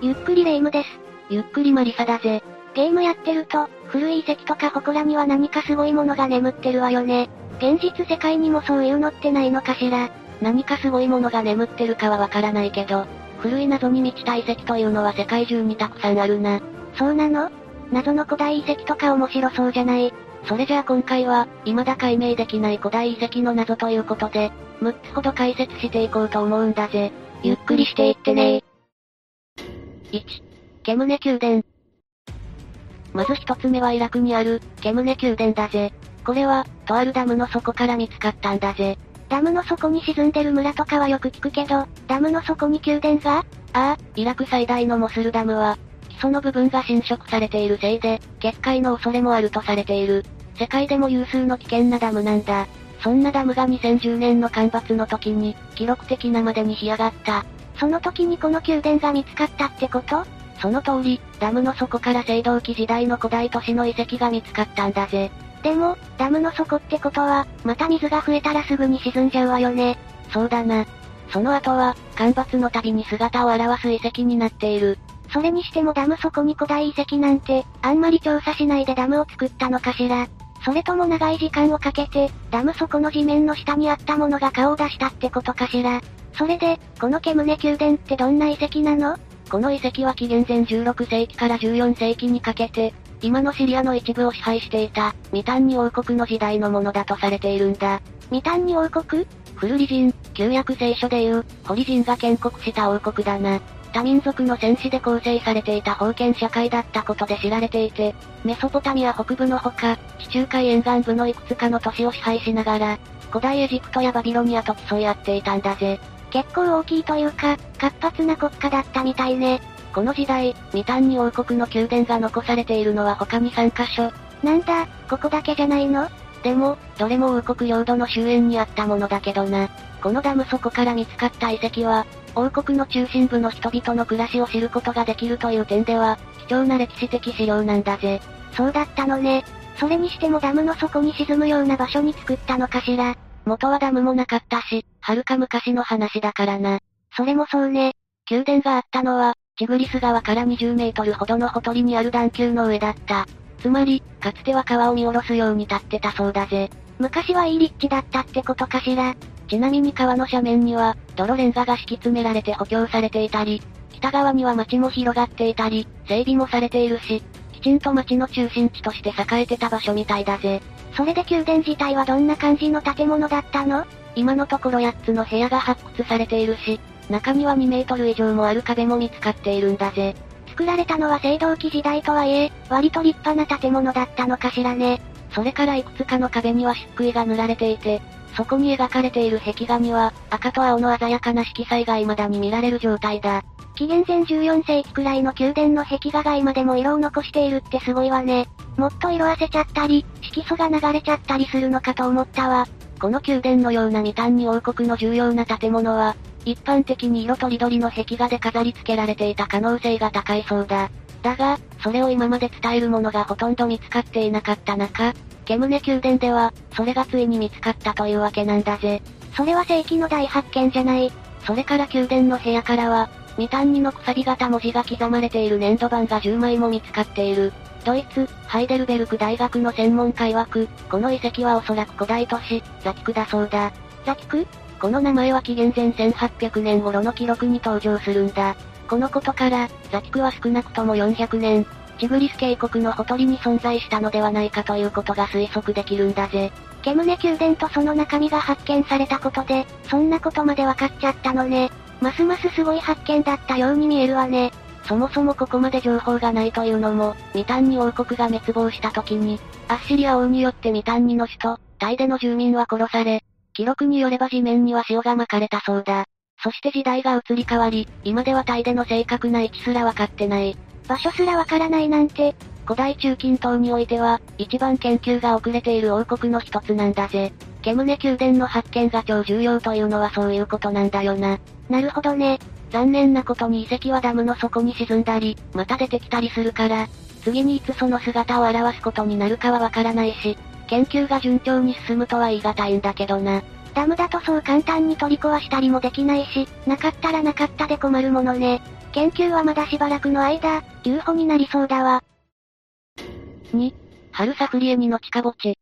ゆっくりレ夢ムです。ゆっくりマリサだぜ。ゲームやってると、古い遺跡とか祠には何かすごいものが眠ってるわよね。現実世界にもそういうのってないのかしら。何かすごいものが眠ってるかはわからないけど、古い謎に満ちた遺跡というのは世界中にたくさんあるな。そうなの？謎の古代遺跡とか面白そうじゃない？それじゃあ今回は、未だ解明できない古代遺跡の謎ということで、6つほど解説していこうと思うんだぜ。ゆっくりしていってね1、ケムネ宮殿。まず一つ目はイラクにある、ケムネ宮殿だぜ。これは、とあるダムの底から見つかったんだぜ。ダムの底に沈んでる村とかはよく聞くけど、ダムの底に宮殿が？ああ、イラク最大のモスルダムは、基礎の部分が侵食されているせいで、決壊の恐れもあるとされている。世界でも有数の危険なダムなんだ。そんなダムが2010年の干ばつの時に、記録的なまでに干上がった。その時にこの宮殿が見つかったってこと？その通り、ダムの底から青銅器時代の古代都市の遺跡が見つかったんだぜ。でも、ダムの底ってことは、また水が増えたらすぐに沈んじゃうわよね。そうだな。その後は、干ばつの度に姿を現す遺跡になっている。それにしてもダム底に古代遺跡なんて、あんまり調査しないでダムを作ったのかしら。それとも長い時間をかけて、ダム底の地面の下にあったものが顔を出したってことかしら。それで、このケムネ宮殿ってどんな遺跡なの？この遺跡は紀元前16世紀から14世紀にかけて、今のシリアの一部を支配していた、ミタンニ王国の時代のものだとされているんだ。ミタンニ王国？フルリ人、旧約聖書でいう、ホリ人が建国した王国だな。多民族の戦士で構成されていた封建社会だったことで知られていて、メソポタミア北部のほか、地中海沿岸部のいくつかの都市を支配しながら、古代エジプトやバビロニアと競い合っていたんだぜ。結構大きいというか、活発な国家だったみたいね。この時代、ミタンニ王国の宮殿が残されているのは他に3カ所。なんだ、ここだけじゃないの？でも、どれも王国領土の終焉にあったものだけどな。このダム底から見つかった遺跡は、王国の中心部の人々の暮らしを知ることができるという点では、貴重な歴史的資料なんだぜ。そうだったのね。それにしてもダムの底に沈むような場所に作ったのかしら。元はダムもなかったし、はるか昔の話だからな。それもそうね。宮殿があったのは、チグリス川から20メートルほどのほとりにある段丘の上だった。つまり、かつては川を見下ろすように立ってたそうだぜ。昔はいい立地だったってことかしら。ちなみに川の斜面には、泥レンガが敷き詰められて補強されていたり、北側には町も広がっていたり、整備もされているし、きちんと町の中心地として栄えてた場所みたいだぜ。それで宮殿自体はどんな感じの建物だったの？今のところ8つの部屋が発掘されているし、中には2メートル以上もある壁も見つかっているんだぜ。作られたのは青銅器時代とはいえ、割と立派な建物だったのかしらね。それからいくつかの壁には漆喰が塗られていて、そこに描かれている壁画には、赤と青の鮮やかな色彩が未だに見られる状態だ。紀元前14世紀くらいの宮殿の壁画が今でも色を残しているってすごいわね。もっと色あせちゃったり、色素が流れちゃったりするのかと思ったわ。この宮殿のような未丹に王国の重要な建物は、一般的に色とりどりの壁画で飾り付けられていた可能性が高いそうだ。だが、それを今まで伝えるものがほとんど見つかっていなかった中、ケムネ宮殿では、それがついに見つかったというわけなんだぜ。それは世紀の大発見じゃない。それから宮殿の部屋からは、未丹にのくさび型文字が刻まれている粘土板が10枚も見つかっている。ドイツ、ハイデルベルク大学の専門家曰く、この遺跡はおそらく古代都市、ザキクだそうだ。ザキクこの名前は紀元前1800年頃の記録に登場するんだ。このことから、ザキクは少なくとも400年、チグリス渓谷のほとりに存在したのではないかということが推測できるんだぜ。ケムネ宮殿とその中身が発見されたことで、そんなことまで分かっちゃったのね。ますますすごい発見だったように見えるわね。そもそもここまで情報がないというのも、ミタンニ王国が滅亡した時に、アッシリア王によってミタンニの首都、タイでの住民は殺され、記録によれば地面には塩が巻かれたそうだ。そして時代が移り変わり、今ではタイでの正確な位置すら分かってない。場所すらわからないなんて、古代中近東においては、一番研究が遅れている王国の一つなんだぜ。ケムネ宮殿の発見が超重要というのはそういうことなんだよな。なるほどね。残念なことに遺跡はダムの底に沈んだり、また出てきたりするから、次にいつその姿を現すことになるかはわからないし、研究が順調に進むとは言い難いんだけどな。ダムだとそう簡単に取り壊したりもできないし、なかったらなかったで困るものね。研究はまだしばらくの間、留保になりそうだわ。2、ハルサフリエニの地下墓地。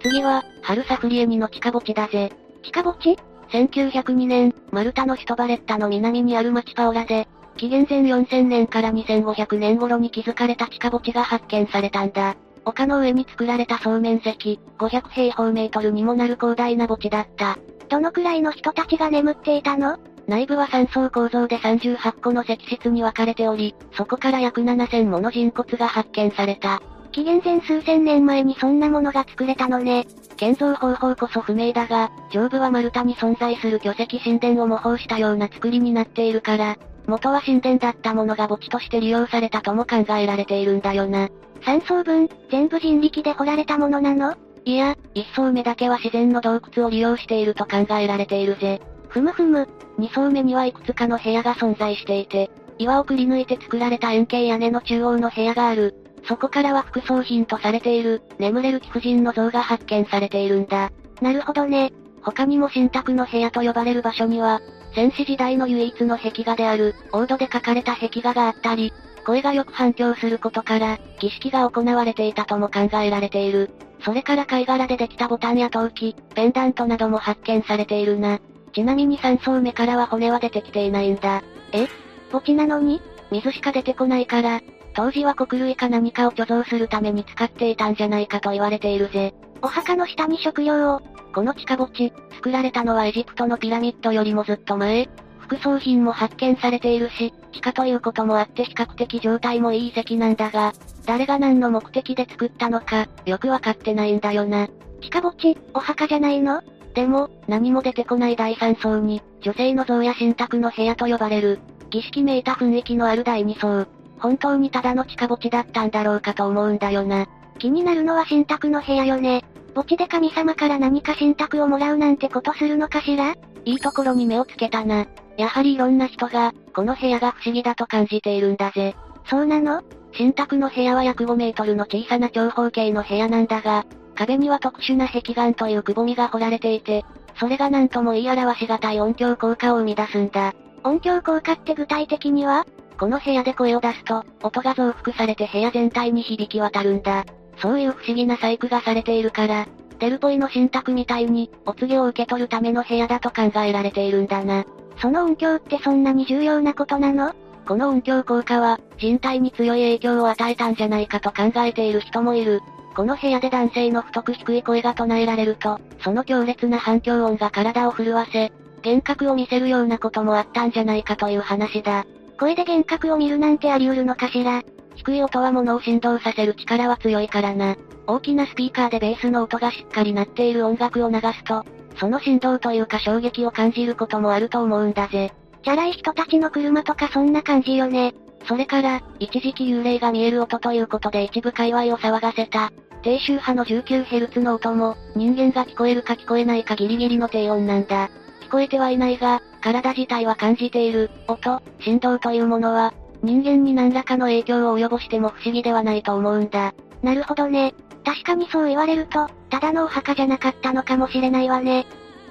次は、ハルサフリエニの地下墓地だぜ。地下墓地 ?1902 年、マルタの首都バレッタの南にある町パオラで、紀元前4000年から2500年頃に築かれた地下墓地が発見されたんだ。丘の上に作られた総面積、500平方メートルにもなる広大な墓地だった。どのくらいの人たちが眠っていたの？内部は3層構造で38個の石室に分かれており、そこから約7000もの人骨が発見された。紀元前数千年前にそんなものが作れたのね。建造方法こそ不明だが、上部は丸太に存在する巨石神殿を模倣したような作りになっているから、元は神殿だったものが墓地として利用されたとも考えられているんだよな。3層分、全部人力で掘られたものなの？いや、1層目だけは自然の洞窟を利用していると考えられているぜ。ふむふむ。2層目にはいくつかの部屋が存在していて、岩をくり抜いて作られた円形屋根の中央の部屋がある。そこからは副葬品とされている、眠れる貴婦人の像が発見されているんだ。なるほどね。他にも神卓の部屋と呼ばれる場所には、戦士時代の唯一の壁画である、オードで書かれた壁画があったり、声がよく反響することから、儀式が行われていたとも考えられている。それから貝殻でできたボタンや陶器、ペンダントなども発見されているな。ちなみに3層目からは骨は出てきていないんだ。え？墓地なのに？水しか出てこないから、当時は穀類か何かを貯蔵するために使っていたんじゃないかと言われているぜ。お墓の下に食料を。この地下墓地、作られたのはエジプトのピラミッドよりもずっと前。副葬品も発見されているし、地下ということもあって比較的状態もいい遺跡なんだが、誰が何の目的で作ったのか、よくわかってないんだよな。地下墓地、お墓じゃないの？でも、何も出てこない第三層に、女性の像や神卓の部屋と呼ばれる、儀式めいた雰囲気のある第二層。本当にただの地下墓地だったんだろうかと思うんだよな。気になるのは神卓の部屋よね。墓地で神様から何か神卓をもらうなんてことするのかしら？いいところに目をつけたな。やはりいろんな人が、この部屋が不思議だと感じているんだぜ。そうなの？神卓の部屋は約5メートルの小さな長方形の部屋なんだが、壁には特殊な壁岩というくぼみが掘られていて、それが何とも言い表しがたい音響効果を生み出すんだ。音響効果って具体的には？この部屋で声を出すと、音が増幅されて部屋全体に響き渡るんだ。そういう不思議な細工がされているから、デルポイの神卓みたいに、お告げを受け取るための部屋だと考えられているんだな。その音響ってそんなに重要なことなの？この音響効果は、人体に強い影響を与えたんじゃないかと考えている人もいる。この部屋で男性の太く低い声が唱えられると、その強烈な反響音が体を震わせ、幻覚を見せるようなこともあったんじゃないかという話だ。声で幻覚を見るなんてあり得るのかしら低い音は物を振動させる力は強いからな。大きなスピーカーでベースの音がしっかり鳴っている音楽を流すと、その振動というか衝撃を感じることもあると思うんだぜ。チャラい人たちの車とかそんな感じよね。それから、一時期幽霊が見える音ということで一部界隈を騒がせた、低周波の 19Hz の音も、人間が聞こえるか聞こえないかギリギリの低音なんだ。聞こえてはいないが、体自体は感じている、音、振動というものは、人間に何らかの影響を及ぼしても不思議ではないと思うんだ。なるほどね。確かにそう言われると、ただのお墓じゃなかったのかもしれないわね。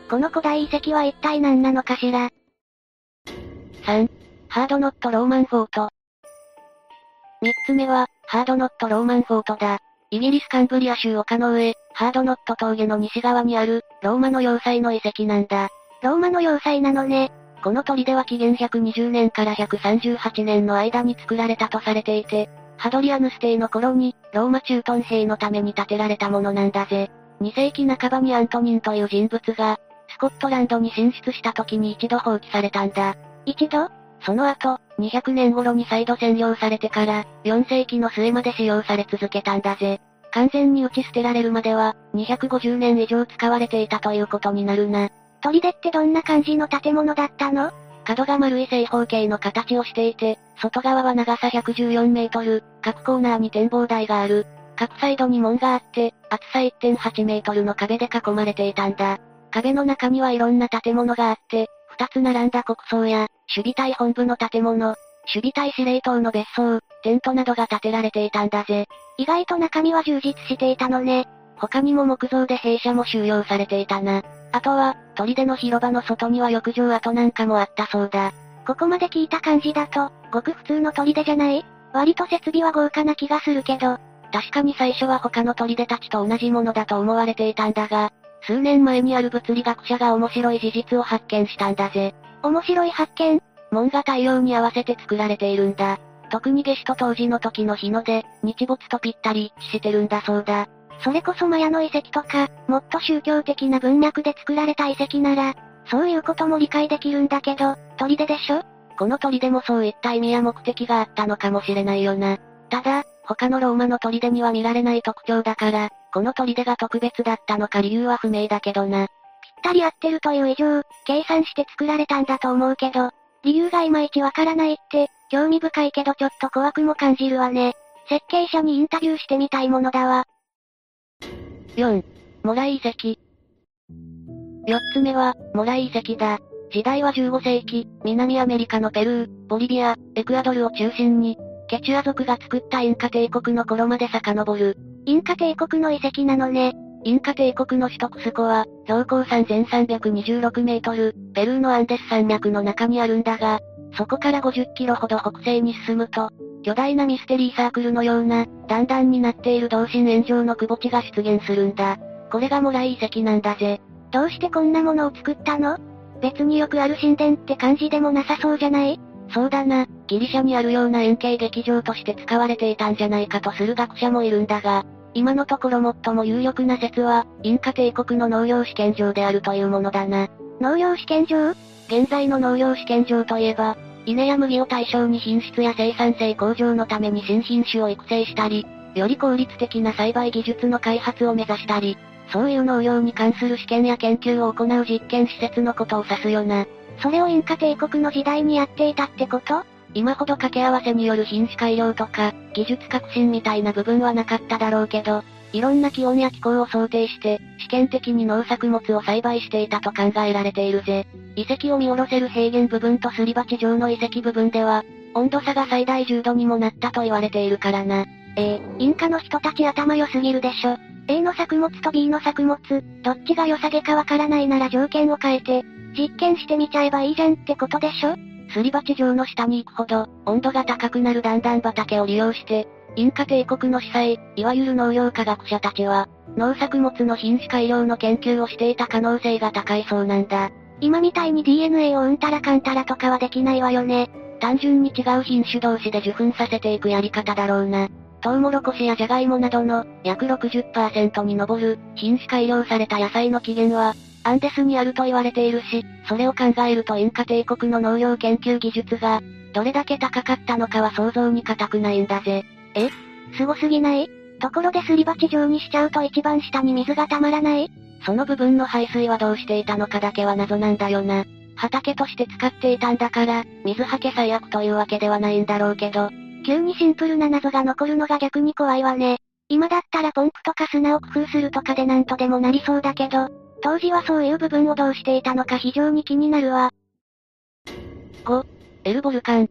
この古代遺跡は一体何なのかしら。3. ハードノットローマンフォート。3つ目は、ハードノットローマンフォートだ。イギリスカンブリア州丘の上、ハードノット峠の西側にある、ローマの要塞の遺跡なんだ。ローマの要塞なのね。この砦は紀元120年から138年の間に作られたとされていて、ハドリアヌス帝の頃に、ローマ駐屯兵のために建てられたものなんだぜ。2世紀半ばにアントニンという人物が、スコットランドに進出した時に一度放棄されたんだ。一度？その後、200年頃に再度占領されてから、4世紀の末まで使用され続けたんだぜ。完全に打ち捨てられるまでは、250年以上使われていたということになるな。砦ってどんな感じの建物だったの？角が丸い正方形の形をしていて、外側は長さ114メートル、各コーナーに展望台がある。各サイドに門があって、厚さ1.8メートルの壁で囲まれていたんだ。壁の中にはいろんな建物があって、二つ並んだ国葬や、守備隊本部の建物、守備隊司令塔の別荘、テントなどが建てられていたんだぜ。意外と中身は充実していたのね。他にも木造で兵舎も収容されていたな。あとは、砦の広場の外には浴場跡なんかもあったそうだ。ここまで聞いた感じだと、ごく普通の砦じゃない？割と設備は豪華な気がするけど、確かに最初は他の砦たちと同じものだと思われていたんだが、数年前にある物理学者が面白い事実を発見したんだぜ。面白い発見？門が太陽に合わせて作られているんだ。特に夏至と当時の時の日の出、日没とぴったり一致してるんだそうだ。それこそマヤの遺跡とか、もっと宗教的な文脈で作られた遺跡なら、そういうことも理解できるんだけど、砦でしょ？この砦もそういった意味や目的があったのかもしれないよな。ただ、他のローマの砦には見られない特徴だから、この砦が特別だったのか理由は不明だけどな。ぴったり合ってるという以上、計算して作られたんだと思うけど、理由がいまいちわからないって、興味深いけどちょっと怖くも感じるわね。設計者にインタビューしてみたいものだわ。4. モライ遺跡。4つ目は、モライ遺跡だ。時代は15世紀、南アメリカのペルー、ボリビア、エクアドルを中心に、ケチュア族が作ったインカ帝国の頃まで遡る。インカ帝国の遺跡なのね。インカ帝国の首都クスコは、標高3326メートル、ペルーのアンデス山脈の中にあるんだが、そこから50キロほど北西に進むと、巨大なミステリーサークルのような、段々になっている同心円状の窪地が出現するんだ。これがモライ遺跡なんだぜ。どうしてこんなものを作ったの？別によくある神殿って感じでもなさそうじゃない？そうだな、ギリシャにあるような円形劇場として使われていたんじゃないかとする学者もいるんだが、今のところ最も有力な説は、インカ帝国の農業試験場であるというものだな。農業試験場？現在の農業試験場といえば、稲や麦を対象に品質や生産性向上のために新品種を育成したり、より効率的な栽培技術の開発を目指したり、そういう農業に関する試験や研究を行う実験施設のことを指すよな。それをインカ帝国の時代にやっていたってこと？今ほど掛け合わせによる品種改良とか、技術革新みたいな部分はなかっただろうけど、いろんな気温や気候を想定して、試験的に農作物を栽培していたと考えられているぜ。遺跡を見下ろせる平原部分とすり鉢状の遺跡部分では、温度差が最大10度にもなったと言われているからな。えー、インカの人たち頭良すぎるでしょ。A の作物と B の作物、どっちが良さげかわからないなら条件を変えて、実験してみちゃえばいいじゃんってことでしょすり鉢状の下に行くほど、温度が高くなる段々畑を利用して、インカ帝国の司祭、いわゆる農業科学者たちは、農作物の品種改良の研究をしていた可能性が高いそうなんだ。今みたいに DNA をうんたらかんたらとかはできないわよね。単純に違う品種同士で受粉させていくやり方だろうな。トウモロコシやジャガイモなどの約60%に上る品種改良された野菜の起源はアンデスにあると言われているし、それを考えるとインカ帝国の農業研究技術がどれだけ高かったのかは想像に難くないんだぜ。え？凄すぎない？ところですり鉢状にしちゃうと一番下に水が溜まらない？その部分の排水はどうしていたのかだけは謎なんだよな。畑として使っていたんだから、水はけ最悪というわけではないんだろうけど、急にシンプルな謎が残るのが逆に怖いわね。今だったらポンプとか砂を工夫するとかでなんとでもなりそうだけど、当時はそういう部分をどうしていたのか非常に気になるわ。5、エルボルカン。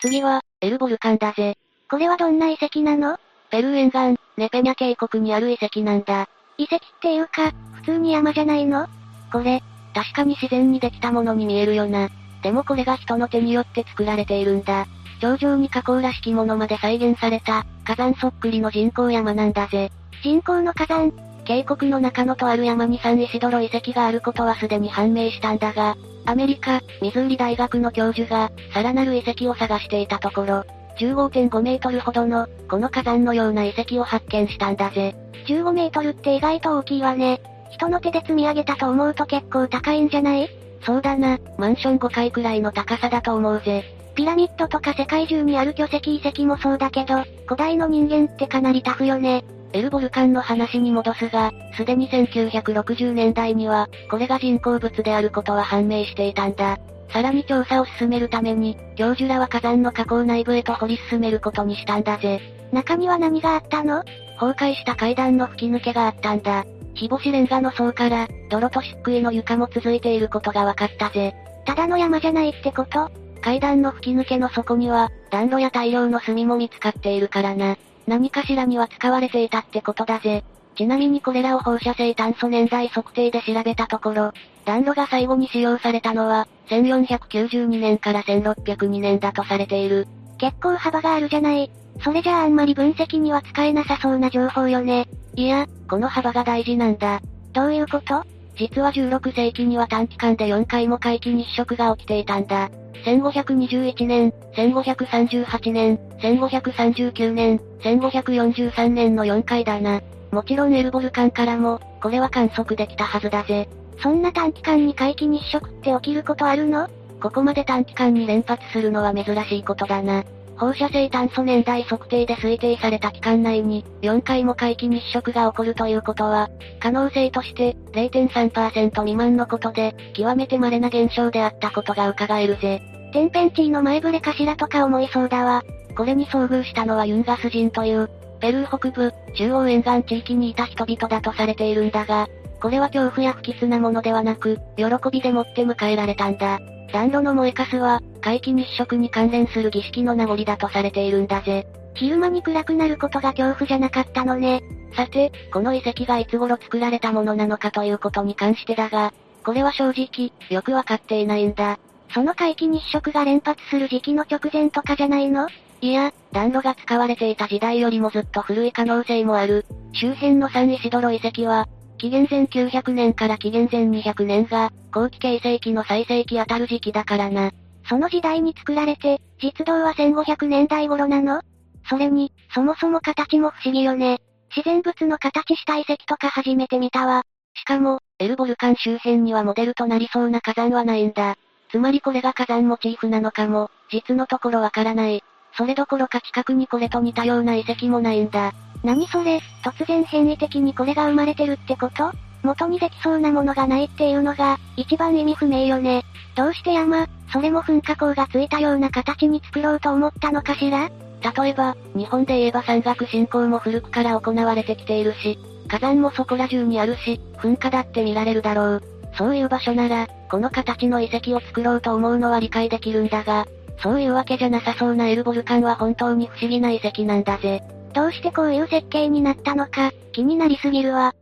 次は、エルボルカンだぜ。これはどんな遺跡なの？ペルー沿岸、ネペニャ渓谷にある遺跡なんだ。遺跡っていうか、普通に山じゃないの？これ、確かに自然にできたものに見えるよな。でもこれが人の手によって作られているんだ。頂上に火口らしきものまで再現された、火山そっくりの人工山なんだぜ。人工の火山？渓谷の中のとある山にサンイシドロ遺跡があることはすでに判明したんだが、アメリカ、ミズーリ大学の教授が、さらなる遺跡を探していたところ、15.5メートルほどの、この火山のような遺跡を発見したんだぜ。15メートルって意外と大きいわね。人の手で積み上げたと思うと結構高いんじゃない？そうだな、マンション5階くらいの高さだと思うぜ。ピラミッドとか世界中にある巨石遺跡もそうだけど、古代の人間ってかなりタフよね。エルボルカンの話に戻すが、すでに1960年代には、これが人工物であることは判明していたんだ。さらに調査を進めるために、教授らは火山の火口内部へと掘り進めることにしたんだぜ。中には何があったの？崩壊した階段の吹き抜けがあったんだ。日干しレンガの層から、泥と漆喰の床も続いていることが分かったぜ。ただの山じゃないってこと？階段の吹き抜けの底には、暖炉や大量の炭も見つかっているからな。何かしらには使われていたってことだぜ。ちなみにこれらを放射性炭素年代測定で調べたところ、暖炉が最後に使用されたのは、1492年から1602年だとされている。結構幅があるじゃない。それじゃああんまり分析には使えなさそうな情報よね。いや、この幅が大事なんだ。どういうこと？実は16世紀には短期間で4回も皆既日食が起きていたんだ。1521年、1538年、1539年、1543年の4回だな。もちろんエルボルカンからも、これは観測できたはずだぜ。そんな短期間に皆既日食って起きることあるの？ここまで短期間に連発するのは珍しいことだな。放射性炭素年代測定で推定された期間内に、4回も皆既日食が起こるということは、可能性として0.3%未満のことで、極めて稀な現象であったことが伺えるぜ。天変地異の前触れかしらとか思いそうだわ。これに遭遇したのはユンガス人という、ペルー北部、中央沿岸地域にいた人々だとされているんだが、これは恐怖や不吉なものではなく、喜びでもって迎えられたんだ。暖炉の燃えかすは、皆既日食に関連する儀式の名残だとされているんだぜ。昼間に暗くなることが恐怖じゃなかったのね。さて、この遺跡がいつ頃作られたものなのかということに関してだが、これは正直、よくわかっていないんだ。その皆既日食が連発する時期の直前とかじゃないの？いや、暖炉が使われていた時代よりもずっと古い可能性もある。周辺のサンイシドロ遺跡は、紀元前900年から紀元前200年が、後期形成期の最盛期あたる時期だからな。その時代に作られて、実動は1500年代頃なの？それに、そもそも形も不思議よね。自然物の形した遺跡とか初めて見たわ。しかも、エルボルカン周辺にはモデルとなりそうな火山はないんだ。つまりこれが火山モチーフなのかも、実のところわからない。それどころか近くにこれと似たような遺跡もないんだ。何それ、突然変異的にこれが生まれてるってこと？元にできそうなものがないっていうのが、一番意味不明よね。どうして山、それも噴火口がついたような形に作ろうと思ったのかしら？例えば、日本で言えば山岳信仰も古くから行われてきているし、火山もそこら中にあるし、噴火だって見られるだろう。そういう場所なら、この形の遺跡を作ろうと思うのは理解できるんだが、そういうわけじゃなさそうなエルボルカンは本当に不思議な遺跡なんだぜ。どうしてこういう設計になったのか、気になりすぎるわ。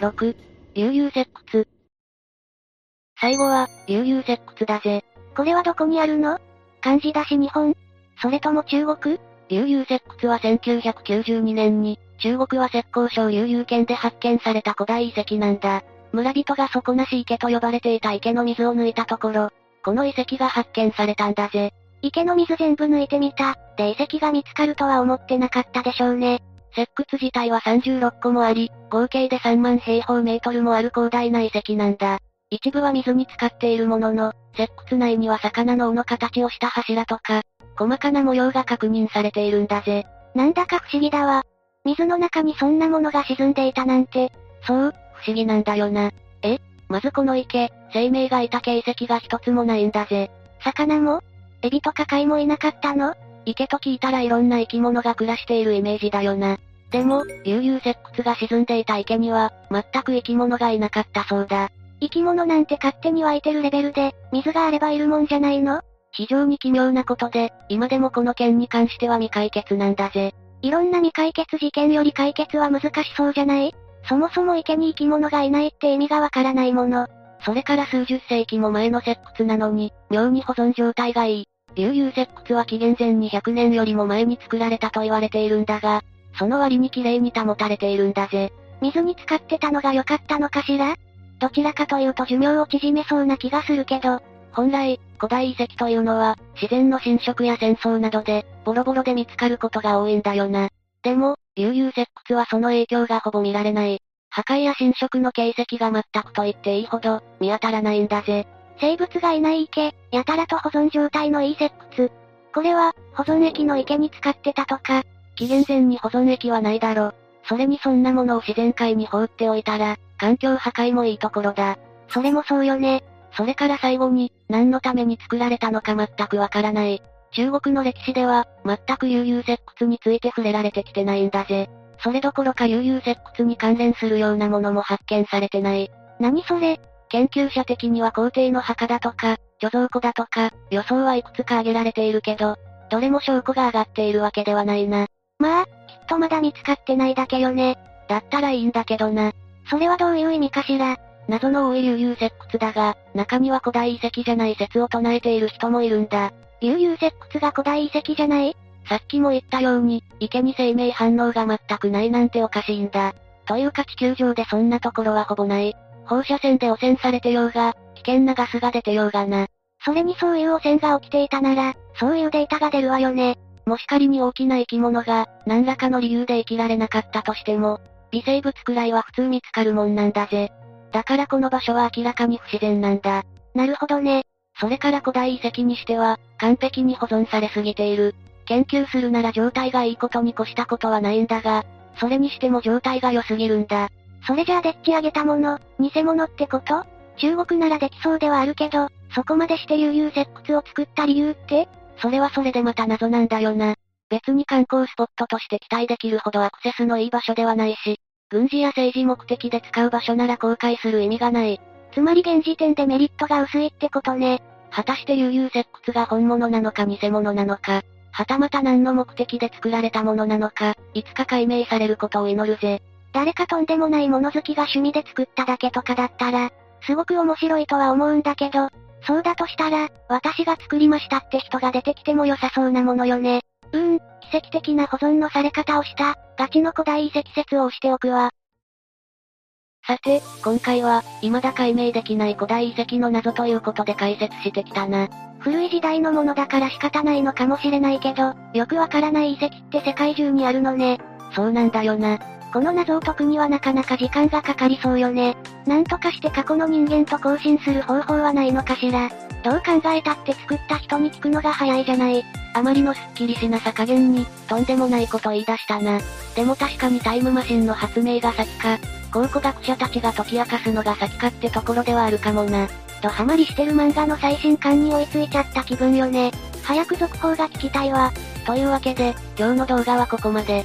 6、悠々石窟。最後は、悠々石窟だぜ。これはどこにあるの？漢字だし日本？それとも中国？悠々石窟は1992年に、中国は石膏省悠々県で発見された古代遺跡なんだ。村人が底なし池と呼ばれていた池の水を抜いたところ、この遺跡が発見されたんだぜ。池の水全部抜いてみた。で遺跡が見つかるとは思ってなかったでしょうね。石窟自体は36個もあり、合計で3万平方メートルもある広大な遺跡なんだ。一部は水に浸かっているものの、石窟内には魚の尾の形をした柱とか、細かな模様が確認されているんだぜ。なんだか不思議だわ。水の中にそんなものが沈んでいたなんて。そう、不思議なんだよな。えまずこの池、生命がいた形跡が一つもないんだぜ。魚も？エビとか貝もいなかったの？池と聞いたらいろんな生き物が暮らしているイメージだよな。でも、悠々石窟が沈んでいた池には、全く生き物がいなかったそうだ。生き物なんて勝手に湧いてるレベルで、水があればいるもんじゃないの？非常に奇妙なことで、今でもこの件に関しては未解決なんだぜ。いろんな未解決事件より解決は難しそうじゃない？そもそも池に生き物がいないって意味がわからないもの。それから数十世紀も前の石窟なのに、妙に保存状態がいい。悠々石窟は紀元前200年よりも前に作られたと言われているんだが、その割に綺麗に保たれているんだぜ。水に浸かってたのが良かったのかしら？どちらかというと寿命を縮めそうな気がするけど、本来、古代遺跡というのは、自然の侵食や戦争などで、ボロボロで見つかることが多いんだよな。でも、悠々石窟はその影響がほぼ見られない。破壊や侵食の形跡が全くと言っていいほど、見当たらないんだぜ。生物がいない池、やたらと保存状態のいい石窟。これは、保存液の池に使ってたとか。紀元前に保存液はないだろ。それにそんなものを自然界に放っておいたら、環境破壊もいいところだ。それもそうよね。それから最後に、何のために作られたのか全くわからない。中国の歴史では、全く悠々石窟について触れられてきてないんだぜ。それどころか悠々石窟に関連するようなものも発見されてない。何それ？研究者的には皇帝の墓だとか、貯蔵庫だとか、予想はいくつか挙げられているけど、どれも証拠が上がっているわけではないな。まあ、きっとまだ見つかってないだけよね。だったらいいんだけどな。それはどういう意味かしら。謎の多い悠々石窟だが、中には古代遺跡じゃない説を唱えている人もいるんだ。悠々石窟が古代遺跡じゃない？さっきも言ったように、池に生命反応が全くないなんておかしいんだ。というか地球上でそんなところはほぼない。放射線で汚染されてようが、危険なガスが出てようがな。それにそういう汚染が起きていたなら、そういうデータが出るわよね。もし仮に大きな生き物が、何らかの理由で生きられなかったとしても、微生物くらいは普通見つかるもんなんだぜ。だからこの場所は明らかに不自然なんだ。なるほどね。それから古代遺跡にしては、完璧に保存されすぎている。研究するなら状態がいいことに越したことはないんだが、それにしても状態が良すぎるんだ。それじゃあでっち上げたもの、偽物ってこと？中国ならできそうではあるけど、そこまでして悠々石窟を作った理由って？それはそれでまた謎なんだよな。別に観光スポットとして期待できるほどアクセスのいい場所ではないし、軍事や政治目的で使う場所なら公開する意味がない。つまり現時点でメリットが薄いってことね。果たして悠々石窟が本物なのか偽物なのか、はたまた何の目的で作られたものなのか、いつか解明されることを祈るぜ。誰かとんでもない物好きが趣味で作っただけとかだったら、すごく面白いとは思うんだけど、そうだとしたら、私が作りましたって人が出てきても良さそうなものよね。うーん、奇跡的な保存のされ方をした、ガチの古代遺跡説を押しておくわ。さて、今回は、未だ解明できない古代遺跡の謎ということで解説してきたな。古い時代のものだから仕方ないのかもしれないけど、よくわからない遺跡って世界中にあるのね。そうなんだよな。この謎を解くにはなかなか時間がかかりそうよね。なんとかして過去の人間と交信する方法はないのかしら。どう考えたって作った人に聞くのが早いじゃない。あまりのスッキリしなさ加減に、とんでもないこと言い出したな。でも確かにタイムマシンの発明が先か、考古学者たちが解き明かすのが先かってところではあるかもな。ドハマりしてる漫画の最新刊に追いついちゃった気分よね。早く続報が聞きたいわ。というわけで、今日の動画はここまで。